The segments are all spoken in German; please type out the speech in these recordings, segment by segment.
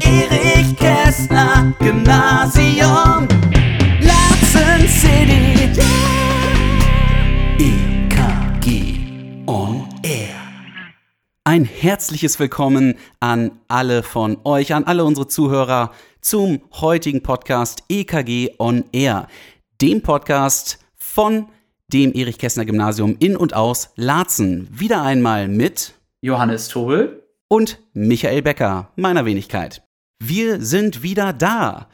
Erich Kästner Gymnasium Latzen City EKG On Air Ein herzliches Willkommen an alle von euch, an alle unsere Zuhörer zum heutigen Podcast EKG On Air, dem Podcast von dem Erich Kästner Gymnasium in und aus Laatzen. Wieder einmal mit Johannes Tobel und Michael Becker, meiner Wenigkeit. Wir sind wieder da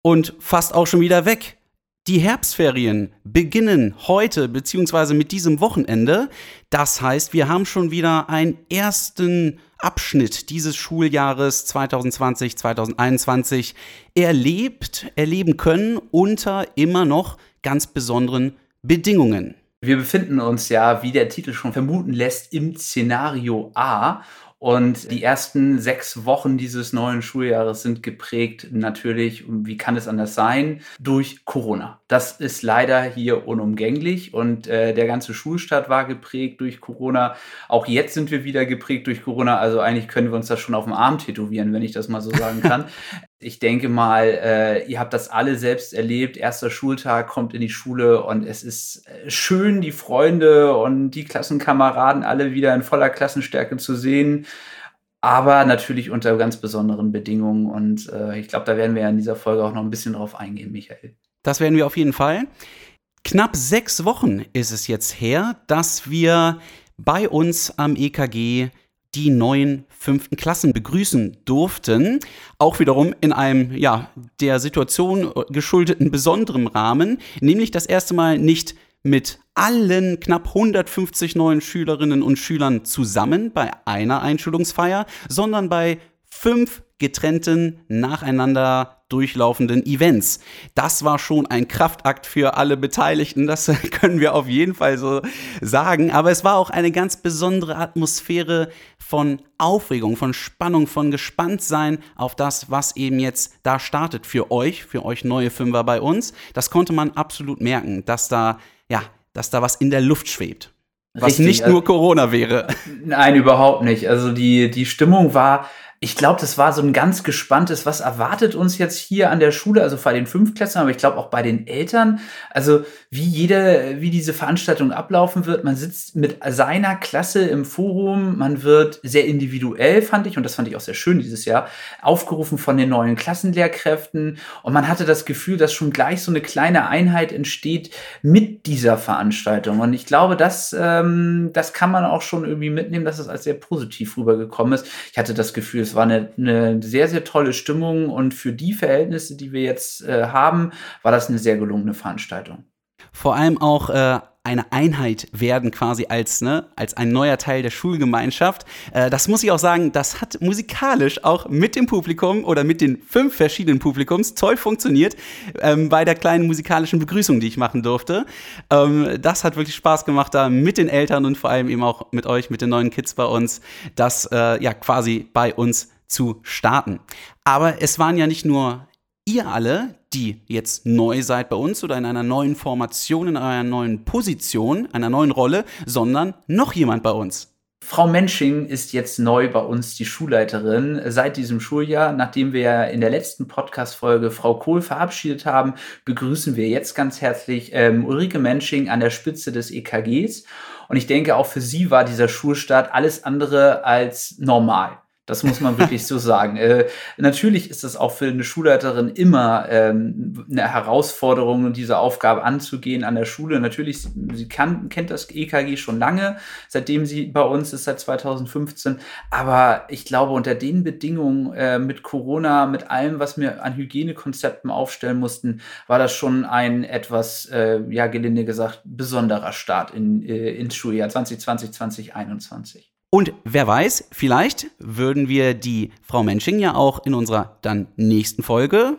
und fast auch schon wieder weg. Die Herbstferien beginnen heute beziehungsweise mit diesem Wochenende. Das heißt, wir haben schon wieder einen ersten Abschnitt dieses Schuljahres 2020-2021 erlebt, erleben können unter immer noch ganz besonderen Bedingungen. Wir befinden uns ja, wie der Titel schon vermuten lässt, im Szenario A. Und die ersten sechs Wochen dieses neuen Schuljahres sind geprägt natürlich, wie kann es anders sein, durch Corona. Das ist leider hier unumgänglich und äh, der ganze Schulstart war geprägt durch Corona. Auch jetzt sind wir wieder geprägt durch Corona. Also eigentlich können wir uns das schon auf dem Arm tätowieren, wenn ich das mal so sagen kann. ich denke mal, äh, ihr habt das alle selbst erlebt. Erster Schultag kommt in die Schule und es ist äh, schön, die Freunde und die Klassenkameraden alle wieder in voller Klassenstärke zu sehen. Aber natürlich unter ganz besonderen Bedingungen. Und äh, ich glaube, da werden wir ja in dieser Folge auch noch ein bisschen drauf eingehen, Michael. Das werden wir auf jeden Fall. Knapp sechs Wochen ist es jetzt her, dass wir bei uns am EKG die neuen fünften Klassen begrüßen durften. Auch wiederum in einem, ja, der Situation geschuldeten besonderen Rahmen, nämlich das erste Mal nicht mit allen knapp 150 neuen Schülerinnen und Schülern zusammen bei einer Einschulungsfeier, sondern bei fünf getrennten, nacheinander durchlaufenden Events. Das war schon ein Kraftakt für alle Beteiligten, das können wir auf jeden Fall so sagen. Aber es war auch eine ganz besondere Atmosphäre von Aufregung, von Spannung, von Gespanntsein auf das, was eben jetzt da startet für euch, für euch neue Fünfer bei uns. Das konnte man absolut merken, dass da, ja, dass da was in der Luft schwebt. Was Richtig, nicht nur also Corona wäre. Nein, überhaupt nicht. Also die, die Stimmung war ich glaube, das war so ein ganz gespanntes, was erwartet uns jetzt hier an der Schule, also bei den Fünftklässlern, aber ich glaube auch bei den Eltern. Also wie jede, wie diese Veranstaltung ablaufen wird. Man sitzt mit seiner Klasse im Forum, man wird sehr individuell, fand ich, und das fand ich auch sehr schön dieses Jahr, aufgerufen von den neuen Klassenlehrkräften. Und man hatte das Gefühl, dass schon gleich so eine kleine Einheit entsteht mit dieser Veranstaltung. Und ich glaube, das, ähm, das kann man auch schon irgendwie mitnehmen, dass es als sehr positiv rübergekommen ist. Ich hatte das Gefühl, es war eine, eine sehr, sehr tolle Stimmung und für die Verhältnisse, die wir jetzt äh, haben, war das eine sehr gelungene Veranstaltung. Vor allem auch äh, eine Einheit werden quasi als, ne, als ein neuer Teil der Schulgemeinschaft. Äh, das muss ich auch sagen, das hat musikalisch auch mit dem Publikum oder mit den fünf verschiedenen Publikums toll funktioniert ähm, bei der kleinen musikalischen Begrüßung, die ich machen durfte. Ähm, das hat wirklich Spaß gemacht, da mit den Eltern und vor allem eben auch mit euch, mit den neuen Kids bei uns, das äh, ja quasi bei uns zu starten. Aber es waren ja nicht nur ihr alle, die jetzt neu seid bei uns oder in einer neuen Formation, in einer neuen Position, einer neuen Rolle, sondern noch jemand bei uns. Frau Mensching ist jetzt neu bei uns die Schulleiterin seit diesem Schuljahr. Nachdem wir in der letzten Podcast-Folge Frau Kohl verabschiedet haben, begrüßen wir jetzt ganz herzlich ähm, Ulrike Mensching an der Spitze des EKGs. Und ich denke, auch für sie war dieser Schulstart alles andere als normal. Das muss man wirklich so sagen. Äh, natürlich ist es auch für eine Schulleiterin immer ähm, eine Herausforderung, diese Aufgabe anzugehen an der Schule. Natürlich, sie kann, kennt das EKG schon lange, seitdem sie bei uns ist, seit 2015. Aber ich glaube, unter den Bedingungen äh, mit Corona, mit allem, was wir an Hygienekonzepten aufstellen mussten, war das schon ein etwas, äh, ja, gelinde gesagt, besonderer Start in, äh, ins Schuljahr 2020, 2021. Und wer weiß, vielleicht würden wir die Frau Mensching ja auch in unserer dann nächsten Folge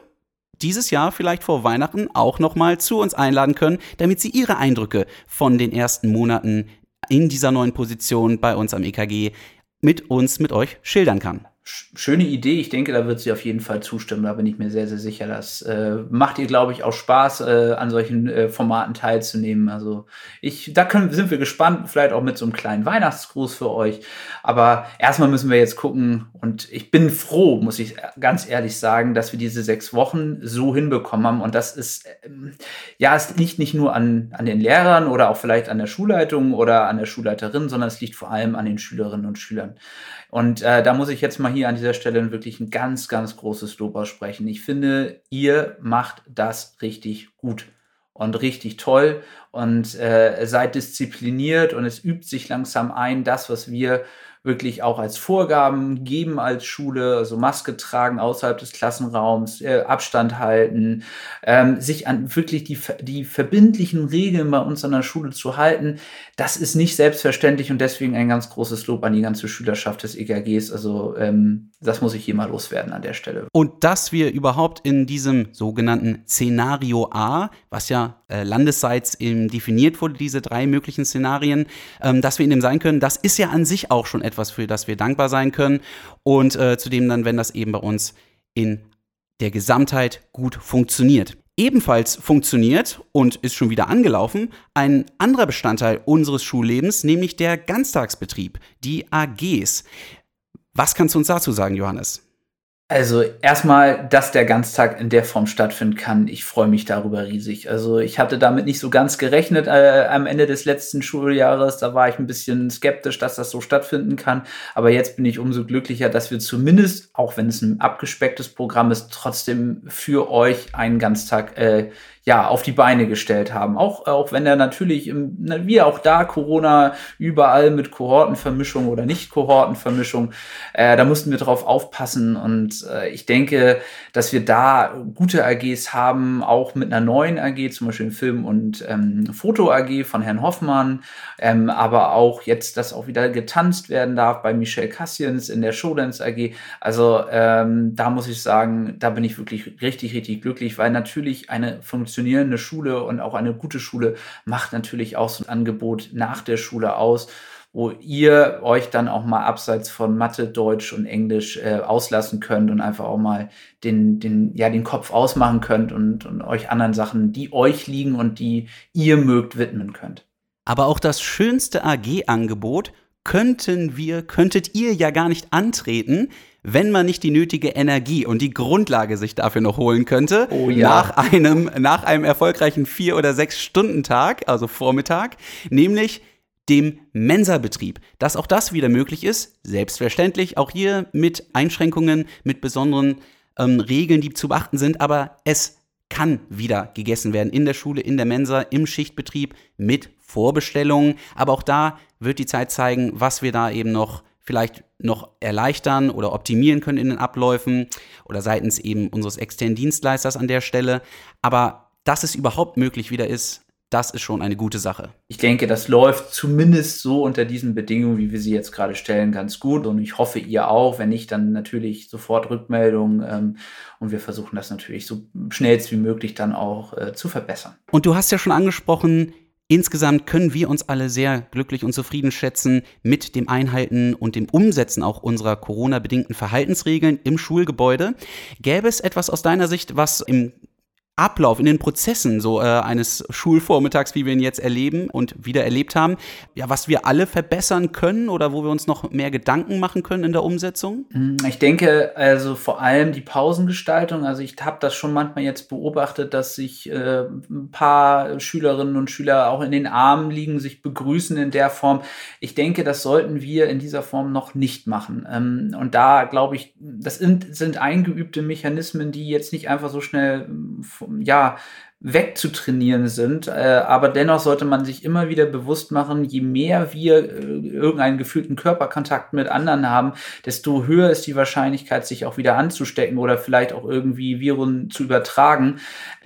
dieses Jahr vielleicht vor Weihnachten auch nochmal zu uns einladen können, damit sie ihre Eindrücke von den ersten Monaten in dieser neuen Position bei uns am EKG mit uns, mit euch schildern kann. Schöne Idee. Ich denke, da wird sie auf jeden Fall zustimmen. Da bin ich mir sehr, sehr sicher. Das äh, macht ihr, glaube ich, auch Spaß, äh, an solchen äh, Formaten teilzunehmen. Also ich, da können, sind wir gespannt, vielleicht auch mit so einem kleinen Weihnachtsgruß für euch. Aber erstmal müssen wir jetzt gucken. Und ich bin froh, muss ich ganz ehrlich sagen, dass wir diese sechs Wochen so hinbekommen haben. Und das ist, ähm, ja, es liegt nicht nur an, an den Lehrern oder auch vielleicht an der Schulleitung oder an der Schulleiterin, sondern es liegt vor allem an den Schülerinnen und Schülern. Und äh, da muss ich jetzt mal hier an dieser Stelle wirklich ein ganz, ganz großes Lob aussprechen. Ich finde, ihr macht das richtig gut und richtig toll und äh, seid diszipliniert und es übt sich langsam ein, das, was wir wirklich auch als Vorgaben geben als Schule, also Maske tragen außerhalb des Klassenraums, äh, Abstand halten, ähm, sich an wirklich die, die verbindlichen Regeln bei uns an der Schule zu halten, das ist nicht selbstverständlich und deswegen ein ganz großes Lob an die ganze Schülerschaft des EKGs. Also ähm, das muss ich hier mal loswerden an der Stelle. Und dass wir überhaupt in diesem sogenannten Szenario A, was ja äh, landesseits eben definiert wurde, diese drei möglichen Szenarien, ähm, dass wir in dem sein können, das ist ja an sich auch schon etwas, für das wir dankbar sein können. Und äh, zudem dann, wenn das eben bei uns in der Gesamtheit gut funktioniert. Ebenfalls funktioniert und ist schon wieder angelaufen ein anderer Bestandteil unseres Schullebens, nämlich der Ganztagsbetrieb, die AGs. Was kannst du uns dazu sagen, Johannes? Also erstmal, dass der Ganztag in der Form stattfinden kann, ich freue mich darüber riesig. Also ich hatte damit nicht so ganz gerechnet äh, am Ende des letzten Schuljahres. Da war ich ein bisschen skeptisch, dass das so stattfinden kann. Aber jetzt bin ich umso glücklicher, dass wir zumindest, auch wenn es ein abgespecktes Programm ist, trotzdem für euch einen Ganztag äh, ja, auf die Beine gestellt haben. Auch, auch wenn er natürlich, im, wie auch da Corona überall mit Kohortenvermischung oder Nicht-Kohortenvermischung, äh, da mussten wir drauf aufpassen. Und äh, ich denke, dass wir da gute AGs haben, auch mit einer neuen AG, zum Beispiel Film- und ähm, Foto-AG von Herrn Hoffmann, ähm, aber auch jetzt, dass auch wieder getanzt werden darf bei Michelle Cassians in der Showdance AG. Also ähm, da muss ich sagen, da bin ich wirklich richtig, richtig glücklich, weil natürlich eine Funktion funktionierende Schule und auch eine gute Schule macht natürlich auch so ein Angebot nach der Schule aus, wo ihr euch dann auch mal abseits von Mathe, Deutsch und Englisch äh, auslassen könnt und einfach auch mal den, den, ja, den Kopf ausmachen könnt und, und euch anderen Sachen, die euch liegen und die ihr mögt, widmen könnt. Aber auch das schönste AG-Angebot könnten wir, könntet ihr ja gar nicht antreten, wenn man nicht die nötige Energie und die Grundlage sich dafür noch holen könnte, oh, ja. nach einem, nach einem erfolgreichen vier oder sechs Stunden Tag, also Vormittag, nämlich dem Mensa-Betrieb. Dass auch das wieder möglich ist, selbstverständlich, auch hier mit Einschränkungen, mit besonderen ähm, Regeln, die zu beachten sind, aber es kann wieder gegessen werden in der Schule, in der Mensa, im Schichtbetrieb mit Vorbestellungen. Aber auch da wird die Zeit zeigen, was wir da eben noch vielleicht noch erleichtern oder optimieren können in den Abläufen oder seitens eben unseres externen Dienstleisters an der Stelle. Aber dass es überhaupt möglich wieder ist, das ist schon eine gute Sache. Ich denke, das läuft zumindest so unter diesen Bedingungen, wie wir sie jetzt gerade stellen, ganz gut. Und ich hoffe, ihr auch. Wenn nicht, dann natürlich sofort Rückmeldung. Ähm, und wir versuchen das natürlich so schnellst wie möglich dann auch äh, zu verbessern. Und du hast ja schon angesprochen, Insgesamt können wir uns alle sehr glücklich und zufrieden schätzen mit dem Einhalten und dem Umsetzen auch unserer Corona-bedingten Verhaltensregeln im Schulgebäude. Gäbe es etwas aus deiner Sicht, was im Ablauf, in den Prozessen so äh, eines Schulvormittags, wie wir ihn jetzt erleben und wieder erlebt haben, ja, was wir alle verbessern können oder wo wir uns noch mehr Gedanken machen können in der Umsetzung? Hm, ich denke, also vor allem die Pausengestaltung. Also ich habe das schon manchmal jetzt beobachtet, dass sich äh, ein paar Schülerinnen und Schüler auch in den Armen liegen, sich begrüßen in der Form. Ich denke, das sollten wir in dieser Form noch nicht machen. Ähm, und da glaube ich, das sind, sind eingeübte Mechanismen, die jetzt nicht einfach so schnell ja, wegzutrainieren sind. Äh, aber dennoch sollte man sich immer wieder bewusst machen, je mehr wir äh, irgendeinen gefühlten Körperkontakt mit anderen haben, desto höher ist die Wahrscheinlichkeit, sich auch wieder anzustecken oder vielleicht auch irgendwie Viren zu übertragen.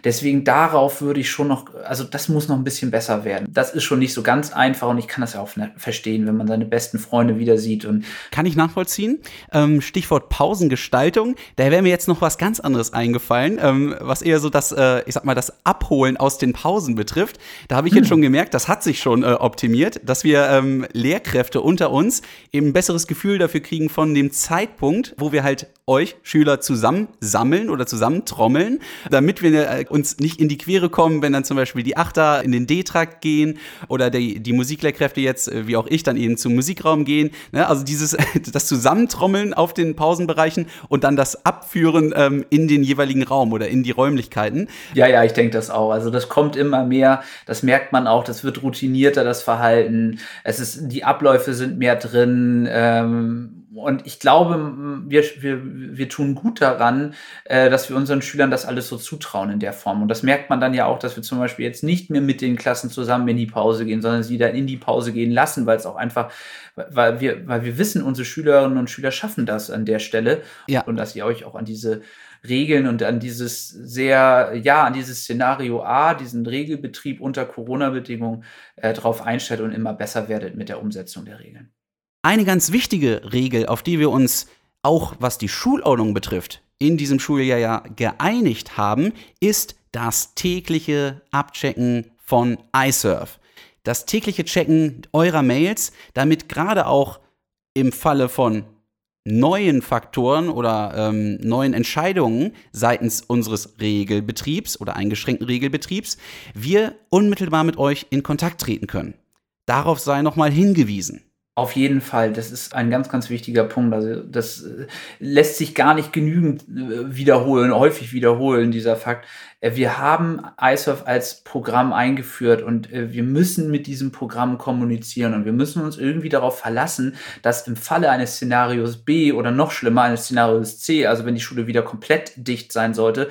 Deswegen darauf würde ich schon noch, also das muss noch ein bisschen besser werden. Das ist schon nicht so ganz einfach und ich kann das ja auch verstehen, wenn man seine besten Freunde wieder sieht. Und kann ich nachvollziehen. Ähm, Stichwort Pausengestaltung. Da wäre mir jetzt noch was ganz anderes eingefallen, ähm, was eher so das, äh, ich sag mal, das Abholen aus den Pausen betrifft. Da habe ich hm. jetzt schon gemerkt, das hat sich schon äh, optimiert, dass wir ähm, Lehrkräfte unter uns eben ein besseres Gefühl dafür kriegen von dem Zeitpunkt, wo wir halt euch Schüler zusammensammeln oder zusammentrommeln, damit wir äh, uns nicht in die Quere kommen, wenn dann zum Beispiel die Achter in den D-Trakt gehen oder die, die Musiklehrkräfte jetzt, äh, wie auch ich, dann eben zum Musikraum gehen. Ne? Also dieses, das Zusammentrommeln auf den Pausenbereichen und dann das Abführen ähm, in den jeweiligen Raum oder in die Räumlichkeiten. Ja, ja, ich denke das auch. Also das kommt immer mehr, das merkt man auch, das wird routinierter, das Verhalten. Es ist, die Abläufe sind mehr drin. Ähm, und ich glaube, wir, wir, wir tun gut daran, äh, dass wir unseren Schülern das alles so zutrauen in der Form. Und das merkt man dann ja auch, dass wir zum Beispiel jetzt nicht mehr mit den Klassen zusammen in die Pause gehen, sondern sie dann in die Pause gehen lassen, weil es auch einfach, weil wir, weil wir wissen, unsere Schülerinnen und Schüler schaffen das an der Stelle. Ja. Und dass ihr euch auch an diese Regeln und an dieses sehr, ja, an dieses Szenario A, diesen Regelbetrieb unter Corona-Bedingungen äh, drauf einstellt und immer besser werdet mit der Umsetzung der Regeln. Eine ganz wichtige Regel, auf die wir uns auch was die Schulordnung betrifft, in diesem Schuljahr ja geeinigt haben, ist das tägliche Abchecken von iSurf. Das tägliche Checken eurer Mails, damit gerade auch im Falle von neuen Faktoren oder ähm, neuen Entscheidungen seitens unseres Regelbetriebs oder eingeschränkten Regelbetriebs wir unmittelbar mit euch in Kontakt treten können. Darauf sei nochmal hingewiesen. Auf jeden Fall, das ist ein ganz, ganz wichtiger Punkt. Also das äh, lässt sich gar nicht genügend äh, wiederholen, häufig wiederholen, dieser Fakt. Äh, wir haben iSurf als Programm eingeführt und wir müssen mit diesem Programm kommunizieren und wir müssen uns irgendwie darauf verlassen, dass im Falle eines Szenarios B oder noch schlimmer eines Szenarios C, also wenn die Schule wieder komplett dicht sein sollte,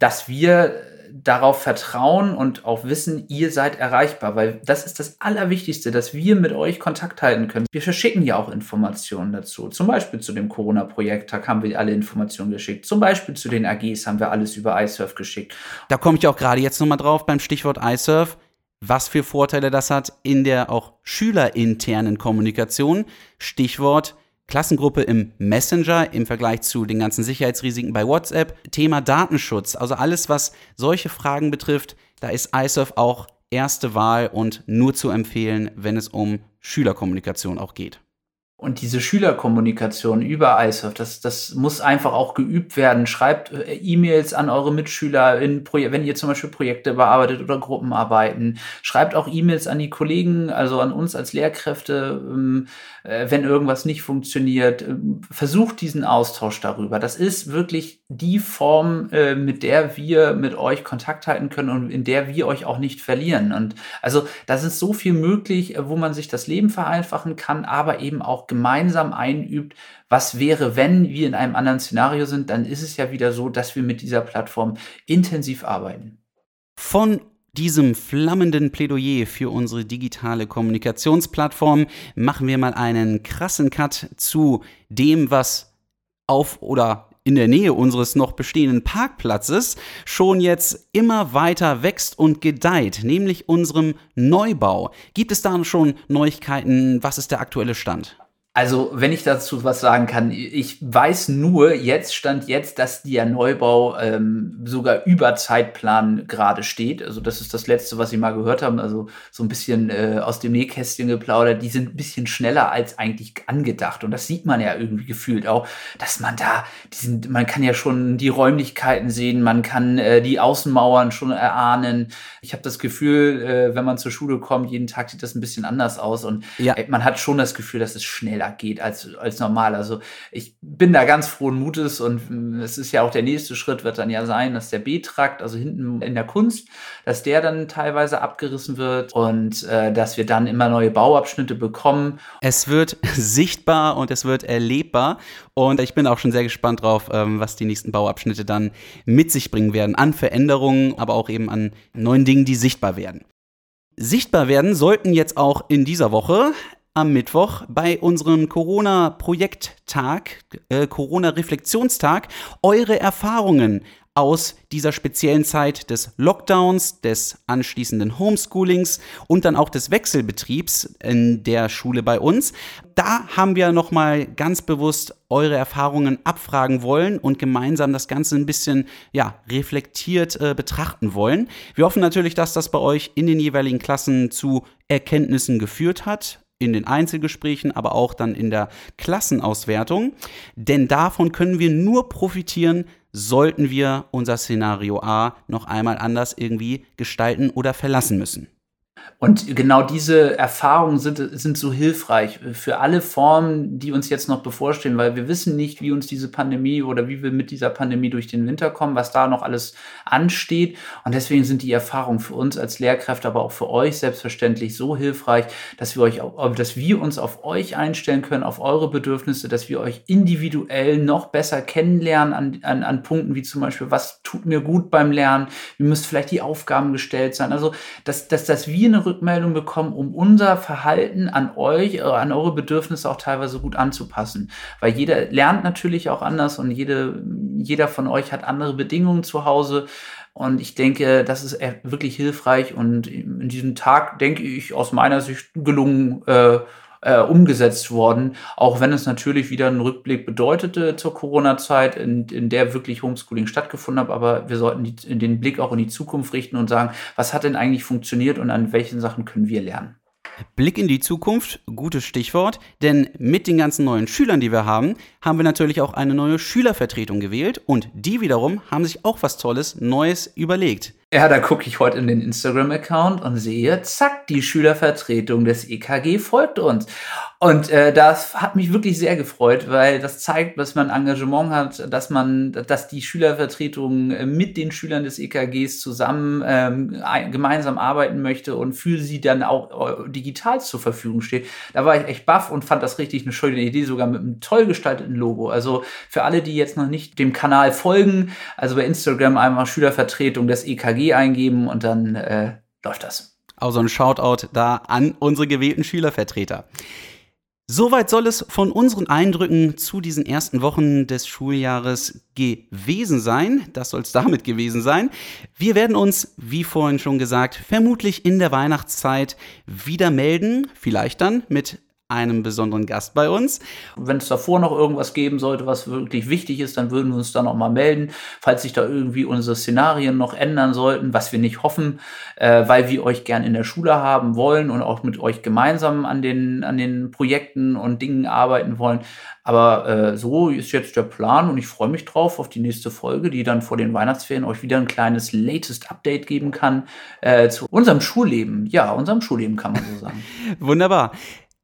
dass wir darauf vertrauen und auch wissen, ihr seid erreichbar, weil das ist das Allerwichtigste, dass wir mit euch Kontakt halten können. Wir verschicken ja auch Informationen dazu. Zum Beispiel zu dem Corona-Projekt, da haben wir alle Informationen geschickt. Zum Beispiel zu den AGs haben wir alles über iSurf geschickt. Da komme ich auch gerade jetzt nochmal drauf beim Stichwort iSurf was für Vorteile das hat in der auch schülerinternen Kommunikation. Stichwort Klassengruppe im Messenger im Vergleich zu den ganzen Sicherheitsrisiken bei WhatsApp. Thema Datenschutz, also alles, was solche Fragen betrifft, da ist iSurf auch erste Wahl und nur zu empfehlen, wenn es um Schülerkommunikation auch geht. Und diese Schülerkommunikation über iSurf, das, das muss einfach auch geübt werden. Schreibt äh, E-Mails an eure Mitschüler, in wenn ihr zum Beispiel Projekte bearbeitet oder Gruppenarbeiten. Schreibt auch E-Mails an die Kollegen, also an uns als Lehrkräfte, ähm, äh, wenn irgendwas nicht funktioniert. Ähm, versucht diesen Austausch darüber. Das ist wirklich die Form, äh, mit der wir mit euch Kontakt halten können und in der wir euch auch nicht verlieren. Und also da ist so viel möglich, wo man sich das Leben vereinfachen kann, aber eben auch gemeinsam einübt, was wäre, wenn wir in einem anderen Szenario sind, dann ist es ja wieder so, dass wir mit dieser Plattform intensiv arbeiten. Von diesem flammenden Plädoyer für unsere digitale Kommunikationsplattform machen wir mal einen krassen Cut zu dem, was auf oder in der Nähe unseres noch bestehenden Parkplatzes schon jetzt immer weiter wächst und gedeiht, nämlich unserem Neubau. Gibt es da schon Neuigkeiten? Was ist der aktuelle Stand? Also, wenn ich dazu was sagen kann, ich weiß nur, jetzt stand jetzt, dass der Neubau ähm, sogar über Zeitplan gerade steht. Also, das ist das Letzte, was Sie mal gehört haben. Also, so ein bisschen äh, aus dem Nähkästchen geplaudert. Die sind ein bisschen schneller als eigentlich angedacht. Und das sieht man ja irgendwie gefühlt auch, dass man da, diesen, man kann ja schon die Räumlichkeiten sehen, man kann äh, die Außenmauern schon erahnen. Ich habe das Gefühl, äh, wenn man zur Schule kommt, jeden Tag sieht das ein bisschen anders aus. Und ja. man hat schon das Gefühl, dass es schneller geht als, als normal. Also ich bin da ganz frohen Mutes und mm, es ist ja auch der nächste Schritt wird dann ja sein, dass der B-Trakt, also hinten in der Kunst, dass der dann teilweise abgerissen wird und äh, dass wir dann immer neue Bauabschnitte bekommen. Es wird sichtbar und es wird erlebbar und ich bin auch schon sehr gespannt drauf, ähm, was die nächsten Bauabschnitte dann mit sich bringen werden an Veränderungen, aber auch eben an neuen Dingen, die sichtbar werden. Sichtbar werden sollten jetzt auch in dieser Woche am Mittwoch bei unserem Corona-Projekttag, äh, Corona-Reflexionstag, eure Erfahrungen aus dieser speziellen Zeit des Lockdowns, des anschließenden Homeschoolings und dann auch des Wechselbetriebs in der Schule bei uns. Da haben wir nochmal ganz bewusst eure Erfahrungen abfragen wollen und gemeinsam das Ganze ein bisschen ja, reflektiert äh, betrachten wollen. Wir hoffen natürlich, dass das bei euch in den jeweiligen Klassen zu Erkenntnissen geführt hat, in den Einzelgesprächen, aber auch dann in der Klassenauswertung. Denn davon können wir nur profitieren, sollten wir unser Szenario A noch einmal anders irgendwie gestalten oder verlassen müssen. Und genau diese Erfahrungen sind, sind so hilfreich für alle Formen, die uns jetzt noch bevorstehen, weil wir wissen nicht, wie uns diese Pandemie oder wie wir mit dieser Pandemie durch den Winter kommen, was da noch alles ansteht. Und deswegen sind die Erfahrungen für uns als Lehrkräfte, aber auch für euch selbstverständlich so hilfreich, dass wir euch, dass wir uns auf euch einstellen können, auf eure Bedürfnisse, dass wir euch individuell noch besser kennenlernen an, an, an Punkten wie zum Beispiel, was tut mir gut beim Lernen, wie müssen vielleicht die Aufgaben gestellt sein. Also, dass, dass, dass wir eine Rückmeldung bekommen, um unser Verhalten an euch, äh, an eure Bedürfnisse auch teilweise gut anzupassen. Weil jeder lernt natürlich auch anders und jede, jeder von euch hat andere Bedingungen zu Hause. Und ich denke, das ist wirklich hilfreich und in diesem Tag, denke ich, aus meiner Sicht gelungen, äh, äh, umgesetzt worden, auch wenn es natürlich wieder einen Rückblick bedeutete zur Corona-Zeit, in, in der wirklich Homeschooling stattgefunden hat. Aber wir sollten die, den Blick auch in die Zukunft richten und sagen, was hat denn eigentlich funktioniert und an welchen Sachen können wir lernen. Blick in die Zukunft, gutes Stichwort, denn mit den ganzen neuen Schülern, die wir haben, haben wir natürlich auch eine neue Schülervertretung gewählt und die wiederum haben sich auch was Tolles, Neues überlegt. Ja, da gucke ich heute in den Instagram-Account und sehe, zack, die Schülervertretung des EKG folgt uns. Und äh, das hat mich wirklich sehr gefreut, weil das zeigt, dass man Engagement hat, dass man, dass die Schülervertretung äh, mit den Schülern des EKGs zusammen ähm, gemeinsam arbeiten möchte und für sie dann auch äh, digital zur Verfügung steht. Da war ich echt baff und fand das richtig eine schöne Idee, sogar mit einem toll gestalteten Logo. Also für alle, die jetzt noch nicht dem Kanal folgen, also bei Instagram einmal Schülervertretung des EKG eingeben und dann äh, läuft das. Also ein Shoutout da an unsere gewählten Schülervertreter. Soweit soll es von unseren Eindrücken zu diesen ersten Wochen des Schuljahres gewesen sein. Das soll es damit gewesen sein. Wir werden uns, wie vorhin schon gesagt, vermutlich in der Weihnachtszeit wieder melden. Vielleicht dann mit einem besonderen Gast bei uns. Wenn es davor noch irgendwas geben sollte, was wirklich wichtig ist, dann würden wir uns da noch mal melden, falls sich da irgendwie unsere Szenarien noch ändern sollten, was wir nicht hoffen, äh, weil wir euch gern in der Schule haben wollen und auch mit euch gemeinsam an den, an den Projekten und Dingen arbeiten wollen. Aber äh, so ist jetzt der Plan und ich freue mich drauf auf die nächste Folge, die dann vor den Weihnachtsferien euch wieder ein kleines latest Update geben kann äh, zu unserem Schulleben. Ja, unserem Schulleben kann man so sagen. Wunderbar.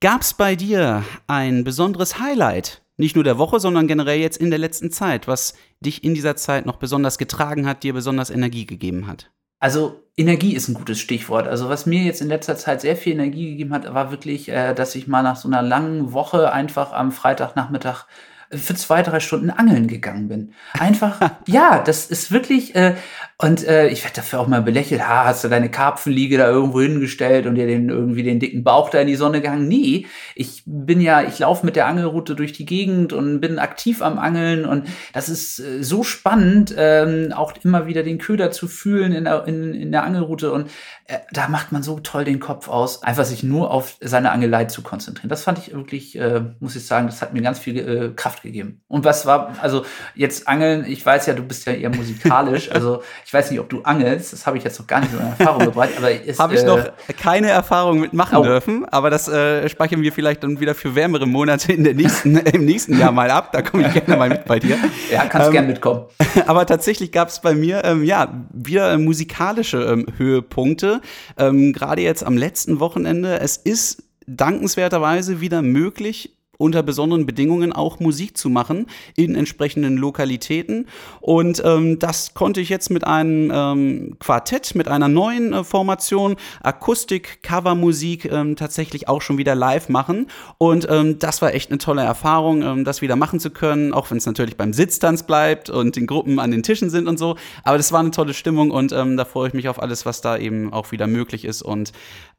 Gab es bei dir ein besonderes Highlight? Nicht nur der Woche, sondern generell jetzt in der letzten Zeit, was dich in dieser Zeit noch besonders getragen hat, dir besonders Energie gegeben hat? Also Energie ist ein gutes Stichwort. Also was mir jetzt in letzter Zeit sehr viel Energie gegeben hat, war wirklich, äh, dass ich mal nach so einer langen Woche einfach am Freitagnachmittag für zwei, drei Stunden angeln gegangen bin. Einfach, ja, das ist wirklich, äh, und äh, ich werde dafür auch mal belächelt, ha, hast du deine Karpfenliege da irgendwo hingestellt und dir den irgendwie den dicken Bauch da in die Sonne gehangen? Nee, ich bin ja, ich laufe mit der Angelroute durch die Gegend und bin aktiv am Angeln und das ist äh, so spannend, ähm, auch immer wieder den Köder zu fühlen in der, in, in der Angelroute und äh, da macht man so toll den Kopf aus, einfach sich nur auf seine Angelei zu konzentrieren. Das fand ich wirklich, äh, muss ich sagen, das hat mir ganz viel äh, Kraft gegeben. Und was war, also jetzt Angeln, ich weiß ja, du bist ja eher musikalisch, also ich weiß nicht, ob du angelst, das habe ich jetzt noch gar nicht so in Erfahrung gebracht, aber habe ich äh, noch keine Erfahrung mit machen oh. dürfen, aber das äh, speichern wir vielleicht dann wieder für wärmere Monate in der nächsten, im nächsten Jahr mal ab. Da komme ich gerne mal mit bei dir. Ja, kannst ähm, gern mitkommen. Aber tatsächlich gab es bei mir ähm, ja wieder musikalische ähm, Höhepunkte. Ähm, Gerade jetzt am letzten Wochenende. Es ist dankenswerterweise wieder möglich, unter besonderen Bedingungen auch Musik zu machen in entsprechenden Lokalitäten. Und ähm, das konnte ich jetzt mit einem ähm, Quartett, mit einer neuen äh, Formation, Akustik, Covermusik ähm, tatsächlich auch schon wieder live machen. Und ähm, das war echt eine tolle Erfahrung, ähm, das wieder machen zu können, auch wenn es natürlich beim Sitztanz bleibt und den Gruppen an den Tischen sind und so. Aber das war eine tolle Stimmung und ähm, da freue ich mich auf alles, was da eben auch wieder möglich ist und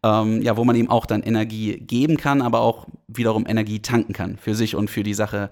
ähm, ja, wo man eben auch dann Energie geben kann, aber auch wiederum Energie tanken kann für sich und für die Sache,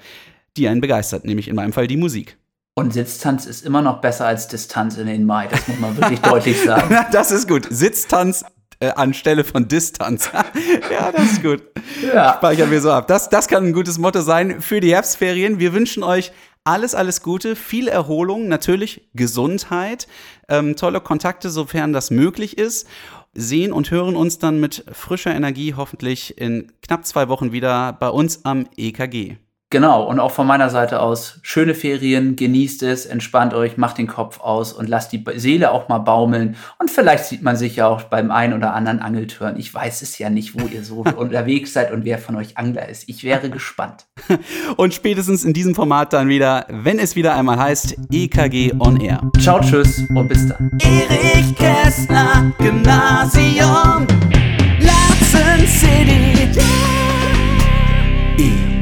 die einen begeistert, nämlich in meinem Fall die Musik. Und Sitztanz ist immer noch besser als Distanz in den Mai. Das muss man wirklich deutlich sagen. Das ist gut. Sitztanz äh, anstelle von Distanz. ja, das ist gut. Ja. Speichern wir so ab. Das, das kann ein gutes Motto sein für die Herbstferien. Wir wünschen euch alles, alles Gute, viel Erholung, natürlich Gesundheit, ähm, tolle Kontakte, sofern das möglich ist. Sehen und hören uns dann mit frischer Energie hoffentlich in knapp zwei Wochen wieder bei uns am EKG. Genau, und auch von meiner Seite aus, schöne Ferien, genießt es, entspannt euch, macht den Kopf aus und lasst die Seele auch mal baumeln. Und vielleicht sieht man sich ja auch beim einen oder anderen Angeltörn. Ich weiß es ja nicht, wo ihr so unterwegs seid und wer von euch Angler ist. Ich wäre gespannt. Und spätestens in diesem Format dann wieder, wenn es wieder einmal heißt EKG on Air. Ciao, tschüss und bis dann. Erich Kästner, Gymnasium, Latzen City. Yeah.